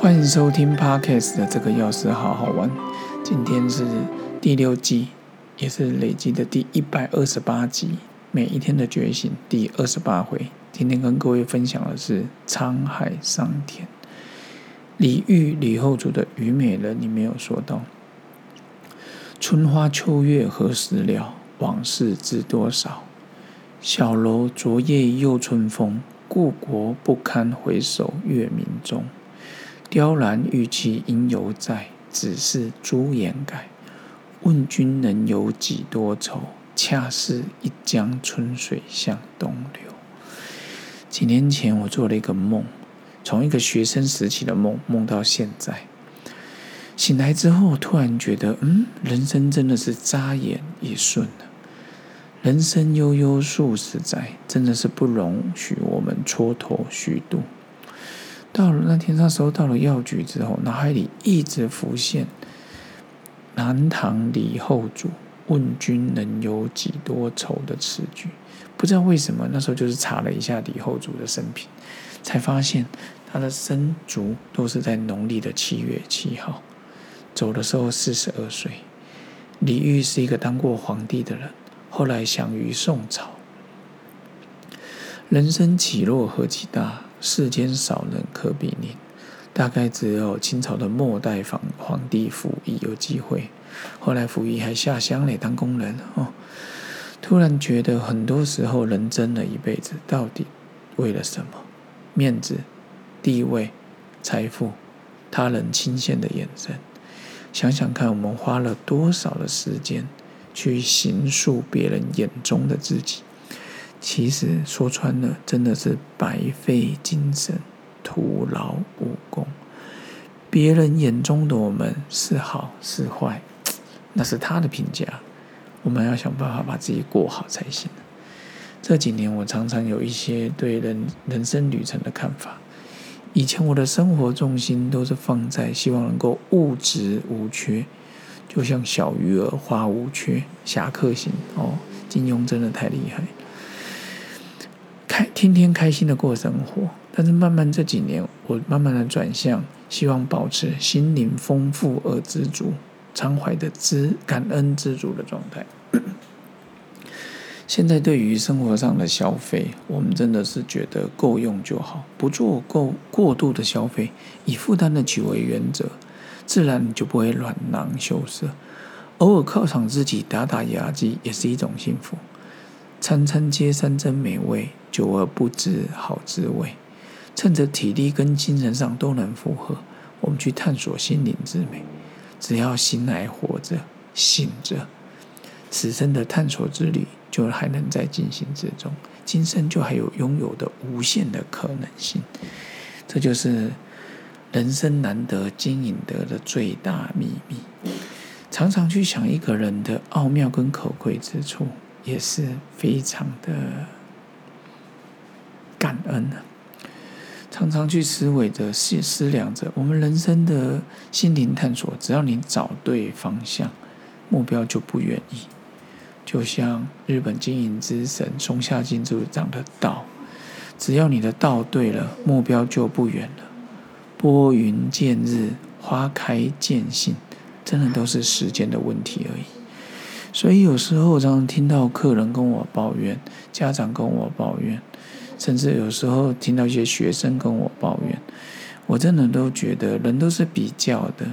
欢迎收听 Podcast 的这个钥匙好好玩。今天是第六季，也是累积的第一百二十八集。每一天的觉醒第二十八回。今天跟各位分享的是沧海桑田。李煜李后主的《虞美人》里面有说到：“春花秋月何时了？往事知多少？小楼昨夜又春风，故国不堪回首月明中。”雕栏玉砌应犹在，只是朱颜改。问君能有几多愁？恰似一江春水向东流。几年前，我做了一个梦，从一个学生时期的梦梦到现在。醒来之后，突然觉得，嗯，人生真的是眨眼一瞬了。人生悠悠数十载，真的是不容许我们蹉跎虚度。到了那天，那时候到了药局之后，脑海里一直浮现南唐李后主“问君能有几多愁”的词句。不知道为什么，那时候就是查了一下李后主的生平，才发现他的生卒都是在农历的七月七号，走的时候四十二岁。李煜是一个当过皇帝的人，后来享于宋朝，人生起落何其大。世间少人可比拟，大概只有清朝的末代皇皇帝溥仪有机会。后来溥仪还下乡来当工人哦。突然觉得，很多时候人争了一辈子，到底为了什么？面子、地位、财富、他人倾羡的眼神。想想看，我们花了多少的时间去形塑别人眼中的自己？其实说穿了，真的是白费精神，徒劳无功。别人眼中的我们是好是坏，那是他的评价。我们要想办法把自己过好才行。这几年，我常常有一些对人人生旅程的看法。以前我的生活重心都是放在希望能够物质无缺，就像小鱼儿花无缺，侠客行哦。金庸真的太厉害。开天天开心的过生活，但是慢慢这几年，我慢慢的转向，希望保持心灵丰富而知足、常怀的知感恩知足的状态。现在对于生活上的消费，我们真的是觉得够用就好，不做够过度的消费，以负担得起为原则，自然就不会软囊羞涩。偶尔犒赏自己，打打牙祭，也是一种幸福。餐餐皆山珍美味，久而不知好滋味。趁着体力跟精神上都能负荷，我们去探索心灵之美。只要心还活着、醒着，此生的探索之旅就还能在进行之中。今生就还有拥有的无限的可能性。这就是人生难得经营得的最大秘密。常常去想一个人的奥妙跟可贵之处。也是非常的感恩的，常常去思维着、思思量着我们人生的心灵探索。只要你找对方向，目标就不远矣。就像日本经营之神松下幸之助讲的道：“只要你的道对了，目标就不远了。拨云见日，花开见信，真的都是时间的问题而已。”所以有时候我常常听到客人跟我抱怨，家长跟我抱怨，甚至有时候听到一些学生跟我抱怨，我真的都觉得人都是比较的。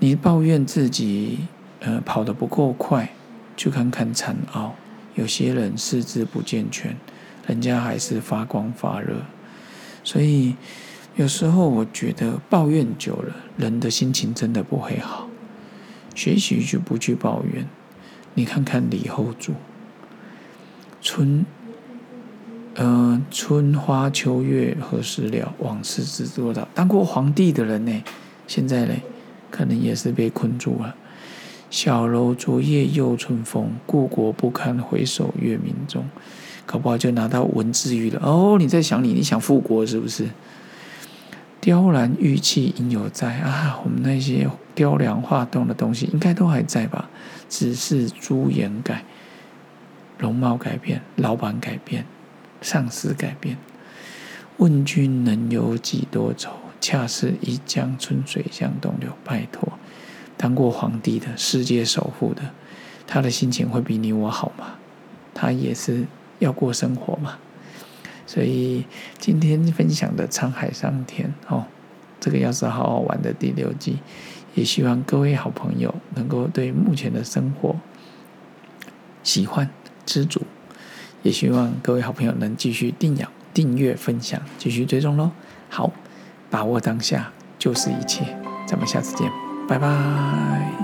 你抱怨自己呃跑得不够快，去看看残奥，有些人四肢不健全，人家还是发光发热。所以有时候我觉得抱怨久了，人的心情真的不会好。学习就不去抱怨。你看看李后主，春，呃，春花秋月何时了？往事知多少？当过皇帝的人呢，现在呢，可能也是被困住了。小楼昨夜又春风，故国不堪回首月明中。搞不好就拿到文字狱了。哦，你在想你，你想复国是不是？雕栏玉砌应犹在啊！我们那些雕梁画栋的东西应该都还在吧？只是朱颜改，容貌改变，老板改变，上司改变。问君能有几多愁？恰是一江春水向东流。拜托，当过皇帝的、世界首富的，他的心情会比你我好吗？他也是要过生活嘛。所以今天分享的《沧海桑田》哦，这个要是好好玩的第六季，也希望各位好朋友能够对目前的生活喜欢知足，也希望各位好朋友能继续订养、订阅、分享，继续追踪喽。好，把握当下就是一切，咱们下次见，拜拜。